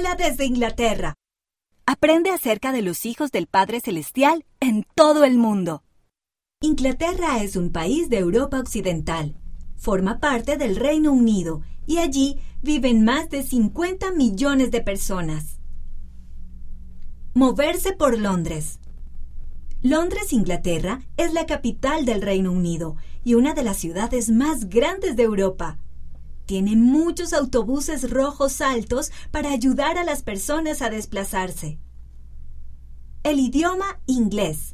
Desde Inglaterra. Aprende acerca de los hijos del Padre Celestial en todo el mundo. Inglaterra es un país de Europa Occidental. Forma parte del Reino Unido y allí viven más de 50 millones de personas. Moverse por Londres. Londres, Inglaterra, es la capital del Reino Unido y una de las ciudades más grandes de Europa. Tiene muchos autobuses rojos altos para ayudar a las personas a desplazarse. El idioma inglés.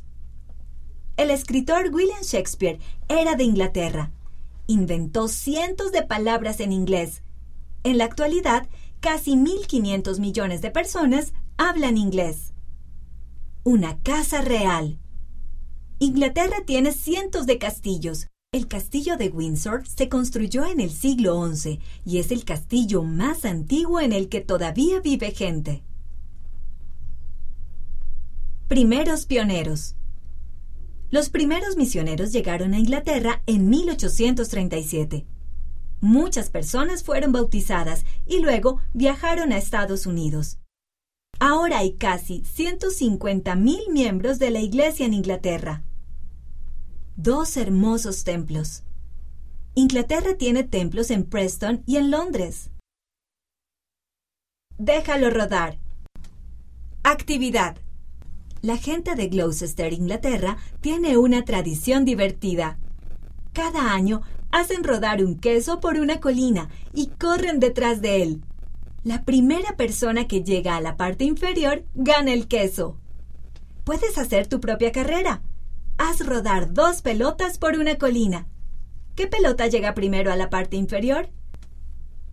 El escritor William Shakespeare era de Inglaterra. Inventó cientos de palabras en inglés. En la actualidad, casi 1.500 millones de personas hablan inglés. Una casa real. Inglaterra tiene cientos de castillos, el castillo de Windsor se construyó en el siglo XI y es el castillo más antiguo en el que todavía vive gente. Primeros pioneros. Los primeros misioneros llegaron a Inglaterra en 1837. Muchas personas fueron bautizadas y luego viajaron a Estados Unidos. Ahora hay casi 150.000 miembros de la Iglesia en Inglaterra dos hermosos templos. Inglaterra tiene templos en Preston y en Londres. Déjalo rodar. Actividad. La gente de Gloucester, Inglaterra, tiene una tradición divertida. Cada año hacen rodar un queso por una colina y corren detrás de él. La primera persona que llega a la parte inferior gana el queso. Puedes hacer tu propia carrera haz rodar dos pelotas por una colina. ¿Qué pelota llega primero a la parte inferior?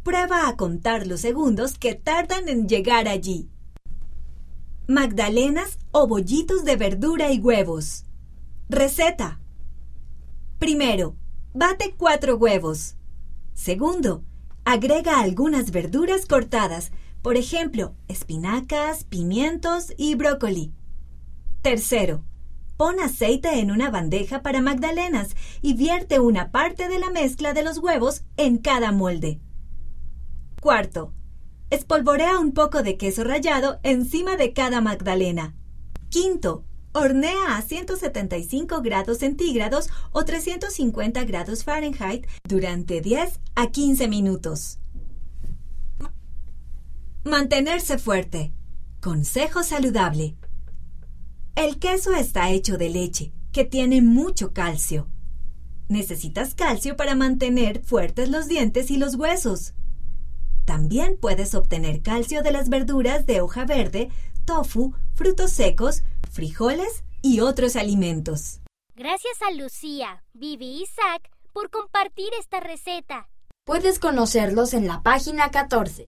Prueba a contar los segundos que tardan en llegar allí. Magdalenas o bollitos de verdura y huevos. Receta. Primero, bate cuatro huevos. Segundo, agrega algunas verduras cortadas, por ejemplo, espinacas, pimientos y brócoli. Tercero, Pon aceite en una bandeja para magdalenas y vierte una parte de la mezcla de los huevos en cada molde. Cuarto, espolvorea un poco de queso rallado encima de cada magdalena. Quinto, hornea a 175 grados centígrados o 350 grados Fahrenheit durante 10 a 15 minutos. Mantenerse fuerte. Consejo saludable. El queso está hecho de leche, que tiene mucho calcio. Necesitas calcio para mantener fuertes los dientes y los huesos. También puedes obtener calcio de las verduras de hoja verde, tofu, frutos secos, frijoles y otros alimentos. Gracias a Lucía, Vivi y Isaac por compartir esta receta. Puedes conocerlos en la página 14.